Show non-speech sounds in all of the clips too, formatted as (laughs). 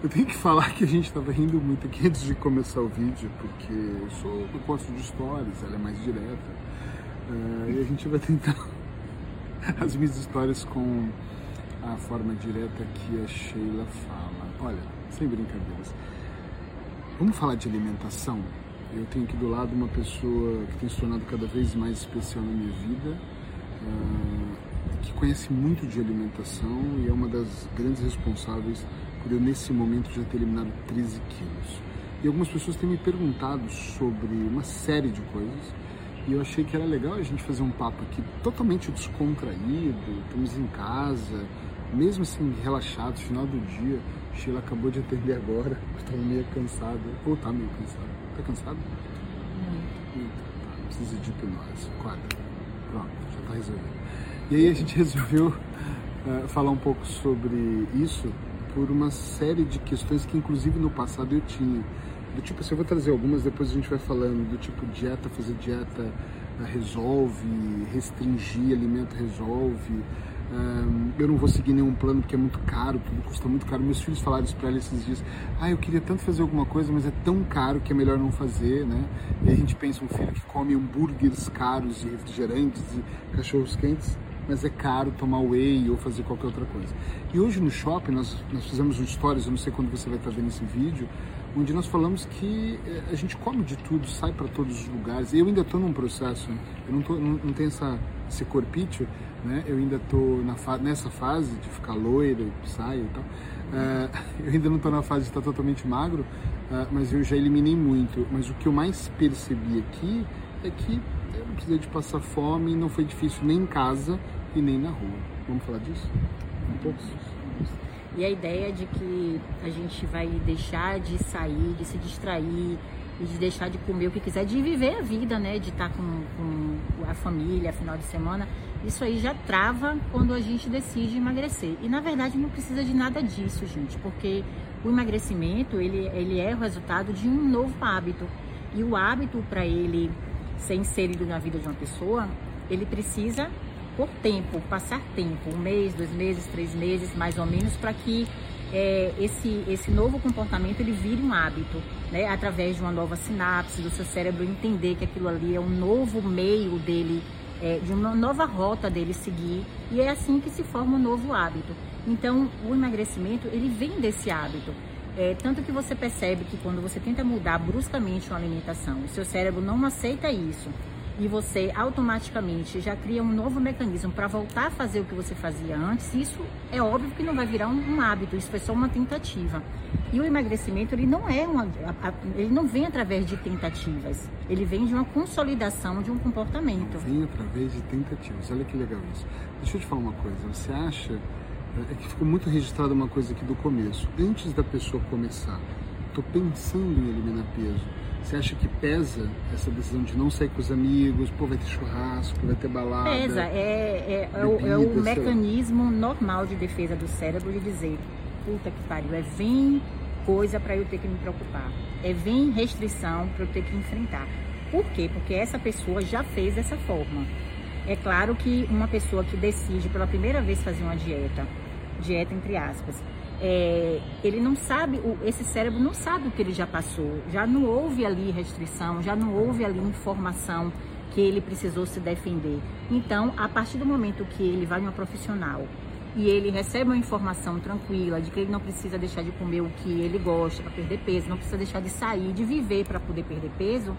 Eu tenho que falar que a gente estava rindo muito aqui antes de começar o vídeo, porque eu sou do gosto de histórias, ela é mais direta. Uh, e a gente vai tentar (laughs) as minhas histórias com a forma direta que a Sheila fala. Olha, sem brincadeiras. Vamos falar de alimentação? Eu tenho aqui do lado uma pessoa que tem se tornado cada vez mais especial na minha vida, uh, que conhece muito de alimentação e é uma das grandes responsáveis eu, nesse momento, já ter eliminado 13 quilos. E algumas pessoas têm me perguntado sobre uma série de coisas e eu achei que era legal a gente fazer um papo aqui totalmente descontraído, estamos em casa, mesmo assim relaxados, final do dia. Sheila acabou de atender agora, (laughs) estava meio cansada, ou tá meio cansada. Tá cansado? Muito. Tá, precisa de hipnose. Quatro. Pronto, já tá resolvido. E aí a gente (laughs) resolveu uh, falar um pouco sobre isso por uma série de questões que inclusive no passado eu tinha. Do tipo, assim, eu vou trazer algumas, depois a gente vai falando, do tipo dieta, fazer dieta uh, resolve, restringir alimento resolve. Um, eu não vou seguir nenhum plano porque é muito caro, tudo custa muito caro. Meus filhos falaram isso para ela esses dias. Ah, eu queria tanto fazer alguma coisa, mas é tão caro que é melhor não fazer, né? E a gente pensa um filho que come hambúrgueres caros e refrigerantes e cachorros quentes mas é caro tomar whey ou fazer qualquer outra coisa. E hoje no shopping nós, nós fizemos um stories, eu não sei quando você vai estar vendo esse vídeo, onde nós falamos que eh, a gente come de tudo, sai para todos os lugares. Eu ainda estou num processo, eu não, tô, não, não tenho essa, esse corpício, né? Eu ainda estou fa nessa fase de ficar loira, saio e tal. Uh, (laughs) eu ainda não estou na fase de estar totalmente magro, uh, mas eu já eliminei muito. Mas o que eu mais percebi aqui é que eu não precisei de passar fome, não foi difícil nem em casa e nem na rua. Vamos falar disso? Um pouco? E a ideia de que a gente vai deixar de sair, de se distrair e de deixar de comer o que quiser, de viver a vida, né? De estar com, com a família, final de semana. Isso aí já trava quando a gente decide emagrecer. E na verdade não precisa de nada disso, gente, porque o emagrecimento ele, ele é o resultado de um novo hábito. E o hábito para ele ser inserido na vida de uma pessoa, ele precisa por tempo, passar tempo, um mês, dois meses, três meses, mais ou menos, para que é, esse, esse novo comportamento ele vire um hábito, né? através de uma nova sinapse do seu cérebro entender que aquilo ali é um novo meio dele, é, de uma nova rota dele seguir, e é assim que se forma um novo hábito. Então, o emagrecimento ele vem desse hábito. É, tanto que você percebe que quando você tenta mudar bruscamente uma alimentação, o seu cérebro não aceita isso e você automaticamente já cria um novo mecanismo para voltar a fazer o que você fazia antes, isso é óbvio que não vai virar um, um hábito, isso foi só uma tentativa. E o emagrecimento ele não é uma, ele não vem através de tentativas, ele vem de uma consolidação de um comportamento. Vem através de tentativas. Olha que legal isso. Deixa eu te falar uma coisa. Você acha é que ficou muito registrada uma coisa aqui do começo. Antes da pessoa começar, estou pensando em eliminar peso você acha que pesa essa decisão de não sair com os amigos? Pô, vai ter churrasco, vai ter balada? Pesa, é, é, é, o, é o mecanismo normal de defesa do cérebro de dizer: puta que pariu, é vem coisa para eu ter que me preocupar, é vem restrição para eu ter que enfrentar. Por quê? Porque essa pessoa já fez dessa forma. É claro que uma pessoa que decide pela primeira vez fazer uma dieta, dieta entre aspas, é, ele não sabe, esse cérebro não sabe o que ele já passou, já não houve ali restrição, já não houve ali informação que ele precisou se defender. Então, a partir do momento que ele vai numa profissional e ele recebe uma informação tranquila de que ele não precisa deixar de comer o que ele gosta para perder peso, não precisa deixar de sair, de viver para poder perder peso,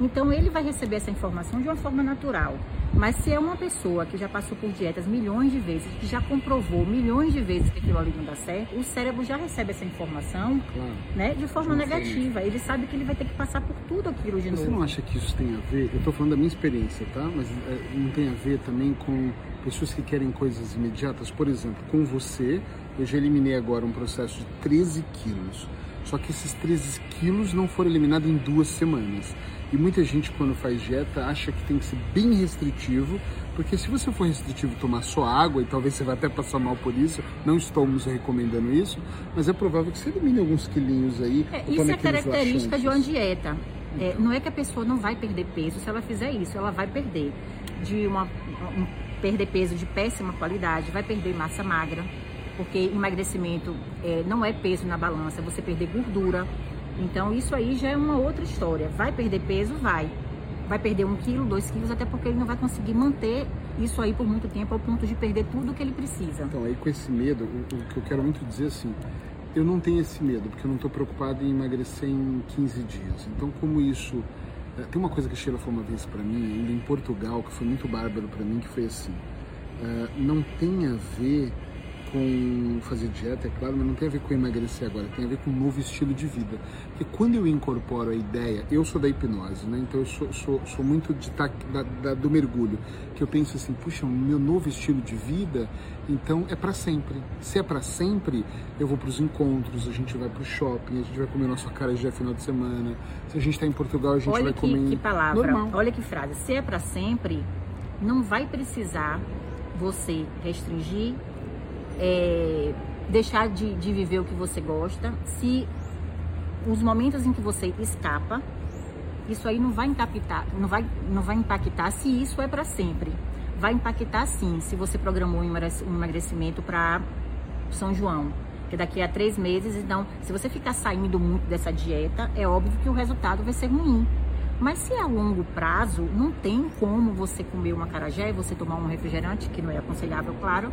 então ele vai receber essa informação de uma forma natural. Mas se é uma pessoa que já passou por dietas milhões de vezes, que já comprovou milhões de vezes que aquilo ali não dá certo, o cérebro já recebe essa informação claro. né, de forma negativa. Ele sabe que ele vai ter que passar por tudo aquilo de Você novo. Você não acha que isso tem a ver? Eu estou falando da minha experiência, tá? Mas é, não tem a ver também com pessoas que querem coisas imediatas? Por exemplo, com você, eu já eliminei agora um processo de 13 quilos. Só que esses 13 quilos não foram eliminados em duas semanas. E muita gente, quando faz dieta, acha que tem que ser bem restritivo, porque se você for restritivo tomar só água, e talvez você vai até passar mal por isso, não estamos recomendando isso, mas é provável que você elimine alguns quilinhos aí. É, isso é característica laxantes. de uma dieta. É, então. não é que a pessoa não vai perder peso se ela fizer isso, ela vai perder de uma um, perder peso de péssima qualidade, vai perder massa magra, porque emagrecimento é, não é peso na balança, você perder gordura. Então isso aí já é uma outra história. Vai perder peso? Vai. Vai perder um quilo, dois quilos, até porque ele não vai conseguir manter isso aí por muito tempo ao ponto de perder tudo que ele precisa. Então aí com esse medo, o, o que eu quero muito dizer assim, eu não tenho esse medo, porque eu não estou preocupado em emagrecer em 15 dias. Então como isso é, tem uma coisa que a Sheila falou uma vez para mim, ainda em Portugal, que foi muito bárbaro para mim, que foi assim: uh, não tem a ver com fazer dieta, é claro, mas não tem a ver com emagrecer agora, tem a ver com um novo estilo de vida. Porque quando eu incorporo a ideia, eu sou da hipnose, né? Então eu sou, sou, sou muito de da, da, do mergulho, que eu penso assim, puxa, o meu novo estilo de vida, então é para sempre. Se é para sempre, eu vou para os encontros, a gente vai para o shopping, a gente vai comer nossa cara de final de semana. Se a gente está em Portugal, a gente olha vai que, comer. que palavra, normal. olha que frase. Se é para sempre, não vai precisar você restringir é, deixar de, de viver o que você gosta, se os momentos em que você escapa, isso aí não vai impactar, não vai, não vai impactar se isso é para sempre. Vai impactar sim, se você programou um emagrecimento para São João, que daqui a três meses, então, se você ficar saindo muito dessa dieta, é óbvio que o resultado vai ser ruim. Mas se é a longo prazo, não tem como você comer uma carajé, você tomar um refrigerante, que não é aconselhável, claro,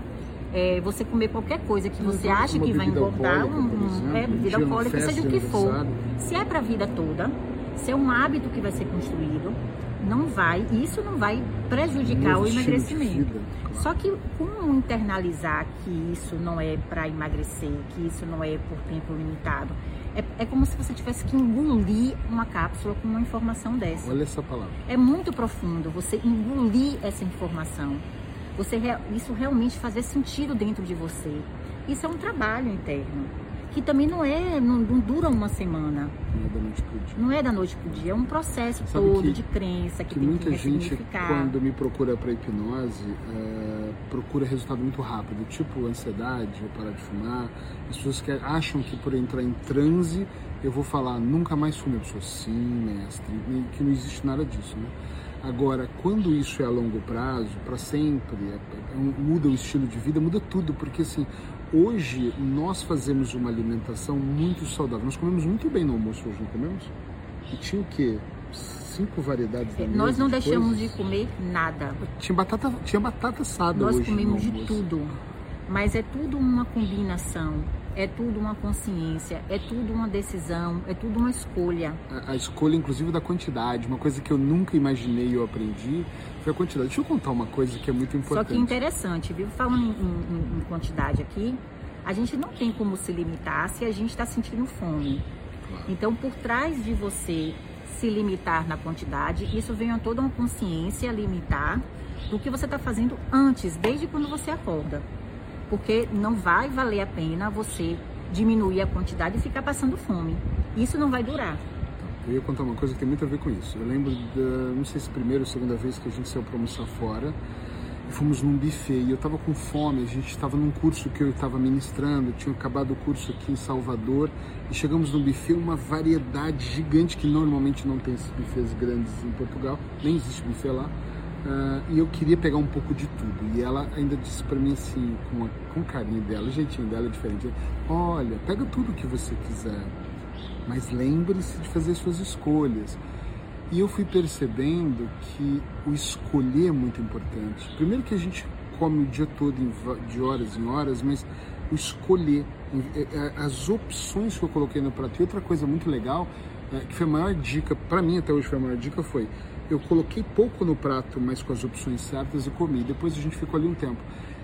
é, você comer qualquer coisa que você Uma acha que vai engordar, um, é, bebida alcoólica, seja o que for. Se é para a vida toda, se é um hábito que vai ser construído, não vai, isso não vai prejudicar o emagrecimento. Claro. Só que como internalizar que isso não é para emagrecer, que isso não é por tempo limitado, é, é, como se você tivesse que engolir uma cápsula com uma informação dessa. Olha essa palavra. É muito profundo você engolir essa informação você isso realmente fazer sentido dentro de você. Isso é um trabalho interno que também não é não, não dura uma semana. Não é da noite pro dia. Não é da noite pro dia, é um processo Sabe todo que, de crença que, que tem muita que gente quando me procura para hipnose é, procura resultado muito rápido, tipo ansiedade, ou parar de fumar. As pessoas que acham que por entrar em transe eu vou falar nunca mais fume, a pessoa sim, mestre, e que não existe nada disso, né? Agora, quando isso é a longo prazo, para sempre, é, é, muda o estilo de vida, muda tudo, porque assim, hoje nós fazemos uma alimentação muito saudável. Nós comemos muito bem no almoço hoje, não comemos? E tinha o quê? Cinco variedades da Nós não de deixamos coisas. de comer nada. Tinha batata, tinha batata assada Nós hoje. Nós comemos de tudo, mas é tudo uma combinação é tudo uma consciência, é tudo uma decisão, é tudo uma escolha. A, a, escolha, inclusive, da quantidade. Uma coisa que eu nunca imaginei e eu aprendi foi a quantidade. Deixa eu contar uma coisa que é muito importante. Só que interessante, viu? Falando em, em, em quantidade aqui, a gente não tem como se limitar se a gente está sentindo fome. Claro. Então, por trás de você se limitar na quantidade, isso vem a toda uma consciência limitar do que você está fazendo antes, desde quando você acorda porque não vai valer a pena você diminuir a quantidade e ficar passando fome. Isso não vai durar. Eu ia contar uma coisa que tem muito a ver com isso. Eu lembro da, não sei se primeira ou segunda vez que a gente saiu para almoçar fora e fomos num buffet e eu estava com fome, a gente estava num curso que eu estava ministrando, tinha acabado o curso aqui em Salvador e chegamos num buffet, uma variedade gigante que normalmente não tem esses buffets grandes em Portugal, nem existe buffet lá. Uh, e eu queria pegar um pouco de tudo. E ela ainda disse para mim assim, com, a, com o carinho dela, o jeitinho dela é diferente: Olha, pega tudo que você quiser, mas lembre-se de fazer suas escolhas. E eu fui percebendo que o escolher é muito importante. Primeiro, que a gente come o dia todo de horas em horas, mas o escolher, é, é, as opções que eu coloquei no prato. E outra coisa muito legal, é, que foi a maior dica, para mim até hoje foi a maior dica, foi eu coloquei pouco no prato, mas com as opções certas e comi. Depois a gente ficou ali um tempo.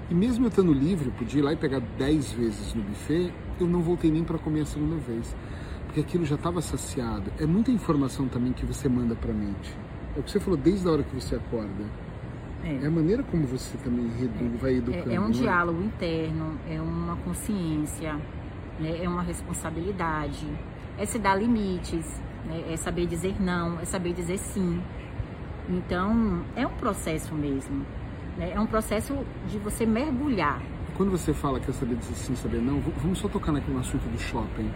E mesmo eu estando livre, podia ir lá e pegar 10 vezes no buffet, eu não voltei nem para comer a segunda vez. Porque aquilo já estava saciado. É muita informação também que você manda para a mente. É o que você falou desde a hora que você acorda. É, é a maneira como você também redu, vai educando. É, é um diálogo interno, é uma consciência, né? é uma responsabilidade, é se dar limites, né? é saber dizer não, é saber dizer sim. Então, é um processo mesmo. Né? É um processo de você mergulhar. Quando você fala que é saber dizer sim, saber não, vamos só tocar naquele assunto do shopping.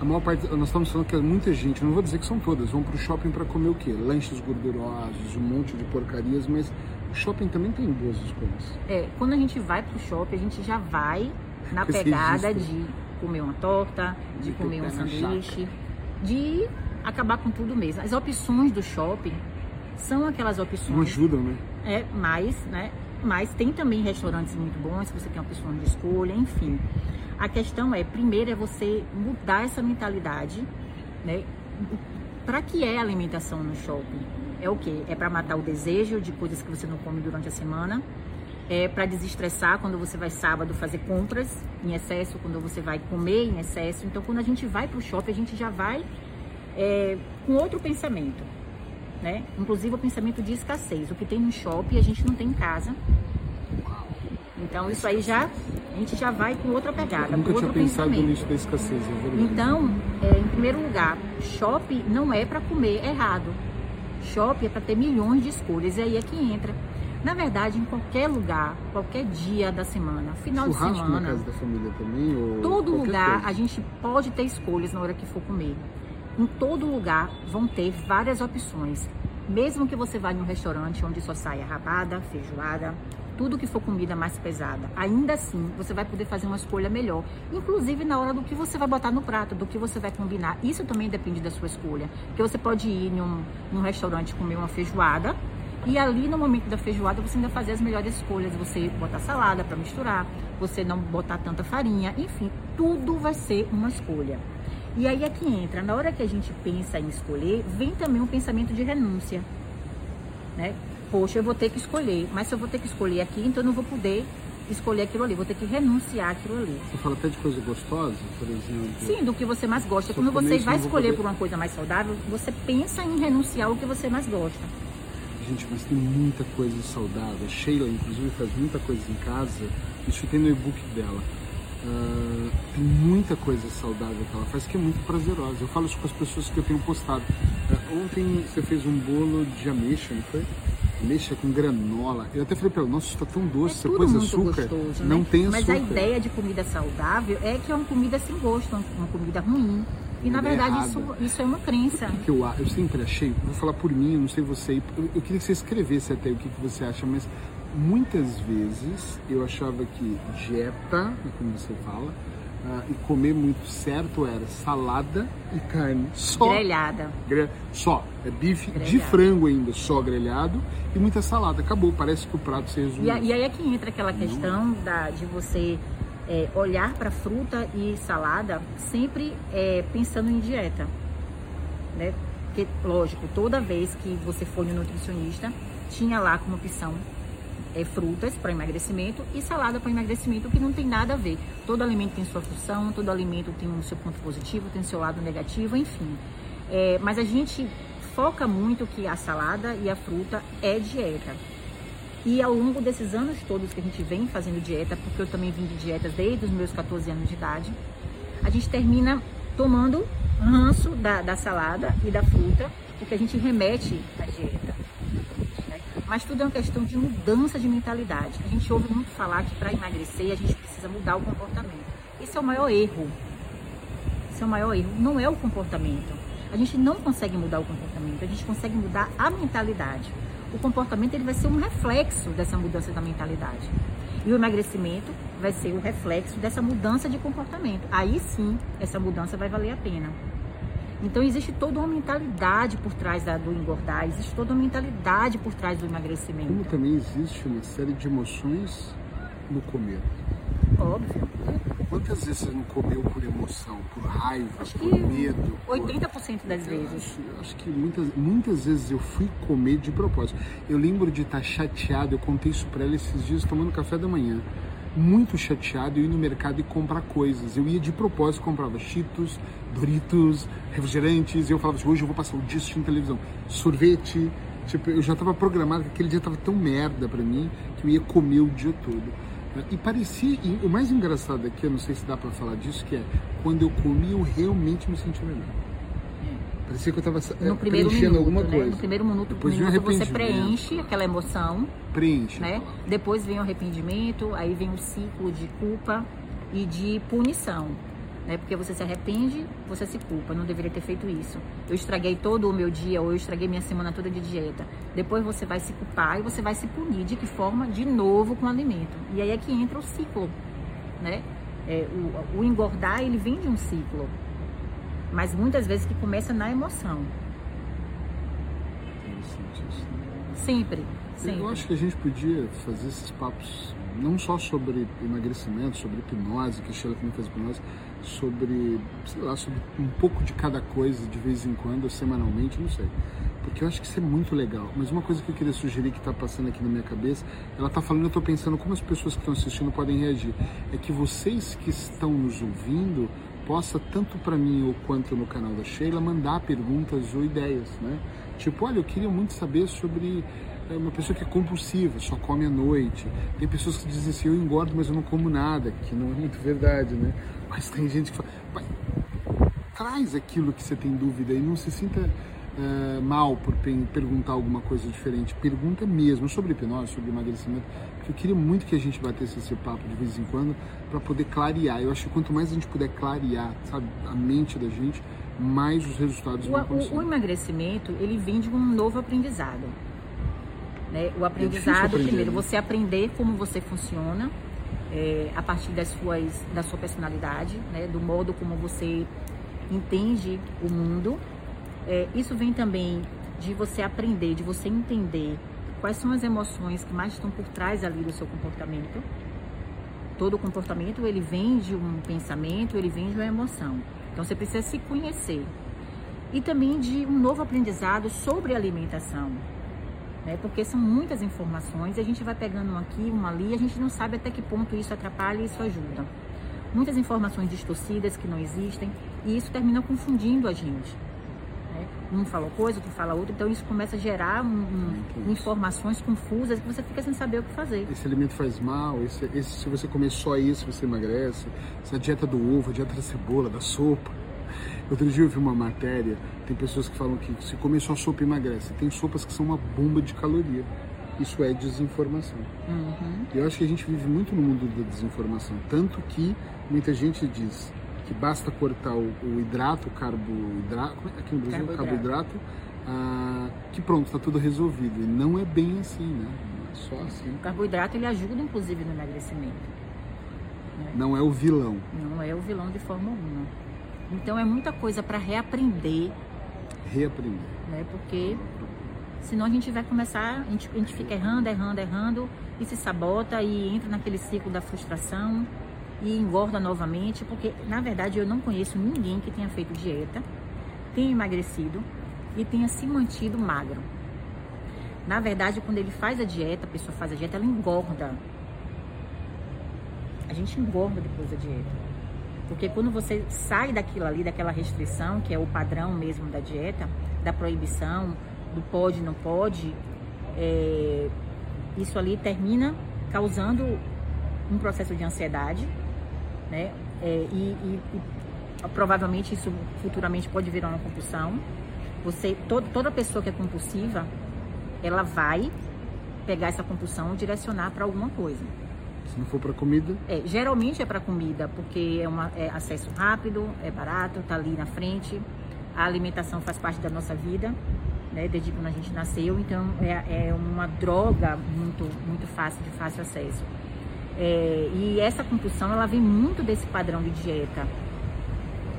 A maior parte, nós estamos falando que muita gente, não vou dizer que são todas, vão para o shopping para comer o quê? Lanches gordurosos, um monte de porcarias, mas o shopping também tem boas escolhas. É, quando a gente vai para o shopping, a gente já vai na pegada de comer uma torta, de, de comer um sanduíche, de acabar com tudo mesmo. As opções do shopping são aquelas opções. Não ajudam, né? É, mais, né? Mas tem também restaurantes muito bons, se você tem opções de escolha, enfim. A questão é, primeiro é você mudar essa mentalidade, né? Para que é a alimentação no shopping? É o quê? É para matar o desejo de coisas que você não come durante a semana, é para desestressar quando você vai sábado fazer compras em excesso, quando você vai comer em excesso. Então, quando a gente vai para o shopping, a gente já vai é, com outro pensamento, né? Inclusive o pensamento de escassez. O que tem no shopping a gente não tem em casa. Então, isso aí já a gente já vai com outra pegada. Eu nunca com tinha outro pensado pensamento. nisso da escassez, é. Então, é, em primeiro lugar, shopping não é para comer errado. Shopping é para ter milhões de escolhas. E aí é que entra. Na verdade, em qualquer lugar, qualquer dia da semana, final Churrasco de semana, na casa da família também? Ou todo lugar coisa? a gente pode ter escolhas na hora que for comer. Em todo lugar vão ter várias opções. Mesmo que você vá em um restaurante onde só saia rabada, feijoada, tudo que for comida mais pesada, ainda assim você vai poder fazer uma escolha melhor. Inclusive na hora do que você vai botar no prato, do que você vai combinar. Isso também depende da sua escolha. Porque você pode ir em um, em um restaurante comer uma feijoada e ali no momento da feijoada você ainda fazer as melhores escolhas. Você botar salada para misturar, você não botar tanta farinha, enfim, tudo vai ser uma escolha. E aí é que entra, na hora que a gente pensa em escolher, vem também um pensamento de renúncia, né? Poxa, eu vou ter que escolher, mas se eu vou ter que escolher aqui, então eu não vou poder escolher aquilo ali, vou ter que renunciar aquilo ali. Você fala até de coisa gostosa, por exemplo. Sim, do que você mais gosta. Eu Quando você vai escolher poder- por uma coisa mais saudável, você pensa em renunciar ao que você mais gosta. Gente, mas tem muita coisa saudável. Sheila, inclusive, faz muita coisa em casa. Isso tem no e-book dela. Ah, tem muita coisa saudável que ela faz que é muito prazerosa. Eu falo isso com as pessoas que eu tenho postado. Ah, ontem você fez um bolo de ameixa, não foi? Ameixa com granola. Eu até falei pra ela, nossa, isso tá tão doce. é você pôs açúcar? gostoso, não né? tem Mas açúcar. a ideia de comida saudável é que é uma comida sem gosto, uma comida ruim. E na verdade errada. isso, isso é uma crença. que eu, eu sempre achei, vou falar por mim, eu não sei você, eu, eu queria que você escrevesse até o que, que você acha, mas muitas vezes eu achava que dieta, como você fala, ah, e comer muito certo era salada e carne. Só. Grelhada. Gre- Só. É bife de Grelhado. frango ainda, só grelhado e muita salada. Acabou, parece que o prato se resume. E, e aí é que entra aquela questão da, de você é, olhar para fruta e salada sempre é, pensando em dieta. Né? Porque, lógico, toda vez que você for no nutricionista, tinha lá como opção é, frutas para emagrecimento e salada para emagrecimento, que não tem nada a ver. Todo alimento tem sua função, todo alimento tem o seu ponto positivo, tem o seu lado negativo, enfim. É, mas a gente foca muito que a salada e a fruta é dieta. E ao longo desses anos todos que a gente vem fazendo dieta, porque eu também vim de dietas desde os meus 14 anos de idade, a gente termina tomando ranço da, da salada e da fruta, porque a gente remete à dieta. Mas tudo é uma questão de mudança de mentalidade. A gente ouve muito falar que para emagrecer a gente precisa mudar o comportamento. Esse é o maior erro. Esse é o maior erro. Não é o comportamento. A gente não consegue mudar o comportamento, a gente consegue mudar a mentalidade. O comportamento ele vai ser um reflexo dessa mudança da mentalidade. E o emagrecimento vai ser o reflexo dessa mudança de comportamento. Aí sim, essa mudança vai valer a pena. Então existe toda uma mentalidade por trás da- do engordar, existe toda uma mentalidade por trás do emagrecimento. Como também existe uma série de emoções no comer. Óbvio. Quantas vezes você não comeu por emoção, por raiva, Acho por medo? por- 80% das Eu vezes. acho, acho que muitas, muitas vezes eu fui comer de propósito. Eu lembro de estar chateado, eu contei isso pra ela esses dias tomando café da manhã. Muito chateado, eu ia no mercado e comprar coisas. Eu ia de propósito, comprava Cheetos, Doritos, refrigerantes. E eu falava assim, hoje eu vou passar o dia assistindo televisão. Sorvete. Tipo, eu já estava programado que aquele dia tava tão merda pra mim que eu ia comer o dia todo. E parecia, e o mais engraçado aqui, eu não sei se dá pra falar disso, que é quando eu comi, eu realmente me senti melhor. Parecia que eu tava é, No primeiro preenchendo minuto, alguma né? coisa. No primeiro minuto, Depois minuto você preenche aquela emoção, Preenche. né? Depois vem o arrependimento, aí vem o ciclo de culpa e de punição. Né? Porque você se arrepende, você se culpa. Não deveria ter feito isso. Eu estraguei todo o meu dia, ou eu estraguei minha semana toda de dieta. Depois você vai se culpar e você vai se punir. De que forma? De novo com o alimento. E aí é que entra o ciclo, né? É, o, o engordar, ele vem de um ciclo, mas muitas vezes que começa na emoção. Sempre, sempre. Eu acho que a gente podia fazer esses papos não só sobre emagrecimento, sobre hipnose, que a Sheila também faz hipnose, sobre, sei lá, sobre um pouco de cada coisa de vez em quando, semanalmente, não sei. Porque eu acho que isso é muito legal. Mas uma coisa que eu queria sugerir que está passando aqui na minha cabeça, ela está falando, eu estou pensando como as pessoas que estão assistindo podem reagir. É que vocês que estão nos ouvindo possa, tanto para mim ou quanto no canal da Sheila, mandar perguntas ou ideias, né? Tipo, olha, eu queria muito saber sobre é uma pessoa que é compulsiva, só come à noite. Tem pessoas que dizem assim, eu engordo, mas eu não como nada, que não é muito verdade, né? Mas tem gente que fala, traz aquilo que você tem dúvida e não se sinta uh, mal por perguntar alguma coisa diferente. Pergunta mesmo sobre hipnose, sobre emagrecimento, porque eu queria muito que a gente batesse esse papo de vez em quando para poder clarear. Eu acho que quanto mais a gente puder clarear, sabe, a mente da gente, mais os resultados o, vão acontecer. O, o emagrecimento, ele vem de um novo aprendizado. Né? O aprendizado, é primeiro, né? você aprender como você funciona é, a partir das suas, da sua personalidade, né? do modo como você entende o mundo. É, isso vem também de você aprender, de você entender quais são as emoções que mais estão por trás ali do seu comportamento. Todo comportamento ele vem de um pensamento, ele vem de uma emoção. Então você precisa se conhecer. E também de um novo aprendizado sobre alimentação né? Porque são muitas informações e a gente vai pegando um aqui, uma ali, a gente não sabe até que ponto isso atrapalha e isso ajuda. Muitas informações distorcidas que não existem e isso termina confundindo a gente. Né? Um fala coisa, outro fala outra, então isso começa a gerar um, um, informações confusas que você fica sem saber o que fazer. Esse alimento faz mal, esse, esse, se você comer só isso, você emagrece. Essa dieta do ovo, a dieta da cebola, da sopa Outro dia eu vi uma matéria, tem pessoas que falam que se comer só sopa emagrece. Tem sopas que são uma bomba de caloria. Isso é desinformação. Uhum. Eu acho que a gente vive muito no mundo da desinformação. Tanto que muita gente diz que basta cortar o, o hidrato, o carboidrato, é aqui no Brasil, carboidrato, carboidrato ah, que pronto, está tudo resolvido. E não é bem assim, né? Não é só assim. O carboidrato ele ajuda inclusive no emagrecimento. Né? Não é o vilão. Não é o vilão de forma alguma. Então é muita coisa para reaprender. Reaprender. Né? Porque senão a gente vai começar, a gente, a gente fica errando, errando, errando e se sabota e entra naquele ciclo da frustração e engorda novamente, porque na verdade eu não conheço ninguém que tenha feito dieta, tenha emagrecido e tenha se mantido magro. Na verdade, quando ele faz a dieta, a pessoa faz a dieta, ela engorda. A gente engorda depois da dieta. Porque quando você sai daquilo ali, daquela restrição, que é o padrão mesmo da dieta, da proibição, do pode, não pode, é, isso ali termina causando um processo de ansiedade, né? É, e, e, e, provavelmente isso futuramente pode virar uma compulsão. Você, todo, toda pessoa que é compulsiva, ela vai pegar essa compulsão e direcionar para alguma coisa. Se não for para comida? É, geralmente é para comida, porque é, uma, é acesso rápido, é barato, tá ali na frente. A alimentação faz parte da nossa vida, né, desde quando a gente nasceu, então é, é uma droga muito, muito fácil, de fácil acesso. É, e essa compulsão, ela vem muito desse padrão de dieta,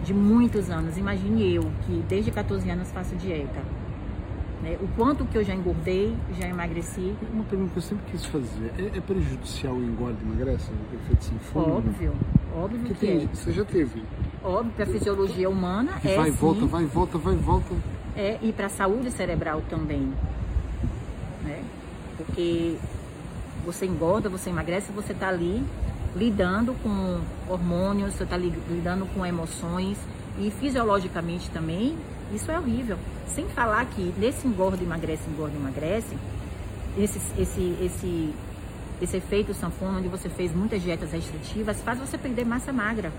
de muitos anos. Imagine eu, que desde 14 anos faço dieta né? O quanto que eu já engordei, já emagreci. Uma pergunta que eu sempre quis fazer: é, é prejudicial o engorda e emagrece? O efeito sanfona? Óbvio, óbvio que, que tem, é. Você já teve? Óbvio, para a fisiologia humana que é vai, sim. volta, vai, volta, vai, volta. É, e para a saúde cerebral também. Né? Porque você engorda, você emagrece, você está ali lidando com hormônios, você está lidando com emoções e fisiologicamente também isso é horrível. Sem falar que nesse engorda, emagrece, engorda, emagrece, esse, esse, esse, esse efeito sanfona, onde você fez muitas dietas restritivas, faz você perder massa magra.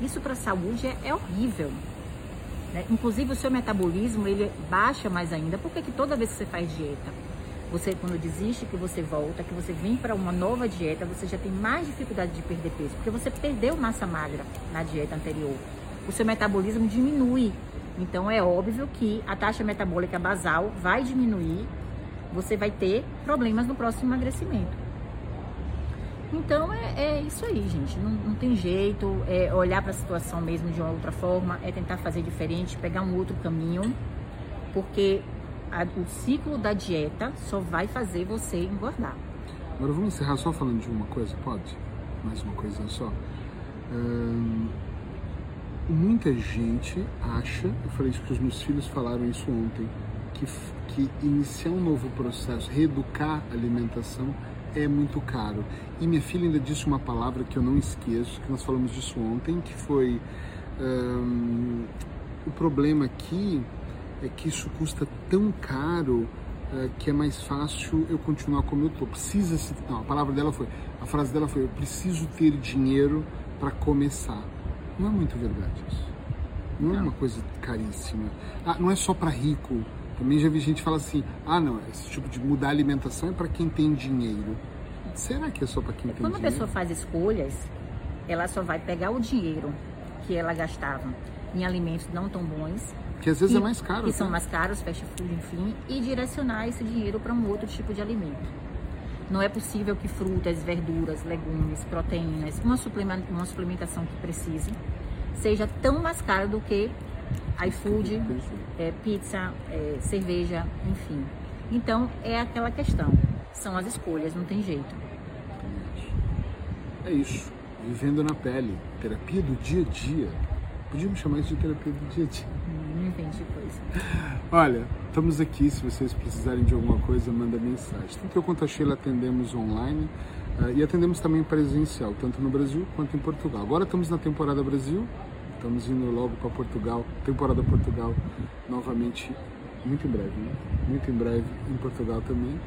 Isso para a saúde é, é horrível. Né? Inclusive o seu metabolismo ele baixa mais ainda. Por que toda vez que você faz dieta, você quando desiste, que você volta, que você vem para uma nova dieta, você já tem mais dificuldade de perder peso, porque você perdeu massa magra na dieta anterior. O seu metabolismo diminui então é óbvio que a taxa metabólica basal vai diminuir, você vai ter problemas no próximo emagrecimento. Então é, é isso aí, gente. Não, não tem jeito. É olhar para a situação mesmo de uma outra forma, é tentar fazer diferente, pegar um outro caminho, porque a, o ciclo da dieta só vai fazer você engordar. Agora vamos encerrar só falando de uma coisa, pode? Mais uma coisa só. Hum, muita gente acha, eu falei isso que os meus filhos falaram isso ontem, que, que iniciar um novo processo, reeducar a alimentação é muito caro. E minha filha ainda disse uma palavra que eu não esqueço, que nós falamos disso ontem, que foi um, o problema aqui é que isso custa tão caro uh, que é mais fácil eu continuar como eu tô. Precisa se não, a palavra dela foi, a frase dela foi, eu preciso ter dinheiro para começar. Não é muito verdade isso. Não, não. é uma coisa caríssima. Ah, não é só para rico também já vi gente falar assim: ah, não, esse tipo de mudar a alimentação é para quem tem dinheiro. Será que é só para quem tem Quando dinheiro? Quando a pessoa faz escolhas, ela só vai pegar o dinheiro que ela gastava em alimentos não tão bons. Que às vezes é mais caro. Que são mais caros, fast food, enfim, e direcionar esse dinheiro para um outro tipo de alimento. Não é possível que frutas, verduras, legumes, proteínas, uma, suplementação que precise, seja tão mais cara do que iFood, é, pizza, é, cerveja, enfim. Então é aquela questão. São as escolhas, não tem jeito. É isso. Vivendo na pele. Terapia do dia a dia. Podíamos chamar isso de terapia do dia a dia. Coisa. Olha, estamos aqui. Se vocês precisarem de alguma coisa, manda mensagem. Tanto eu quanto a Sheila atendemos online uh, e atendemos também presencial, tanto no Brasil quanto em Portugal. Agora estamos na temporada Brasil, Estamos indo logo para Portugal, temporada Portugal, novamente, muito em breve, né? Muito em breve em Portugal também.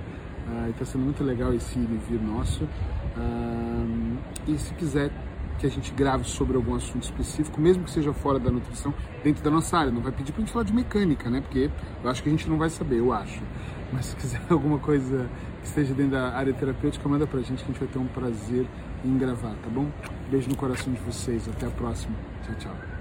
Ah, está sendo muito legal esse ir e vir nosso. Ah, e se quiser que a gente grave sobre algum assunto específico, mesmo que seja fora da nutrição, dentro da nossa área, não vai pedir para a gente falar de mecânica, né? Porque eu acho que a gente não vai saber, eu acho. Mas se quiser (laughs) alguma coisa que esteja dentro da área terapêutica, manda pra gente que a gente vai ter um prazer em gravar, tá bom? Beijo no coração de vocês, até a próxima. Tchau, tchau.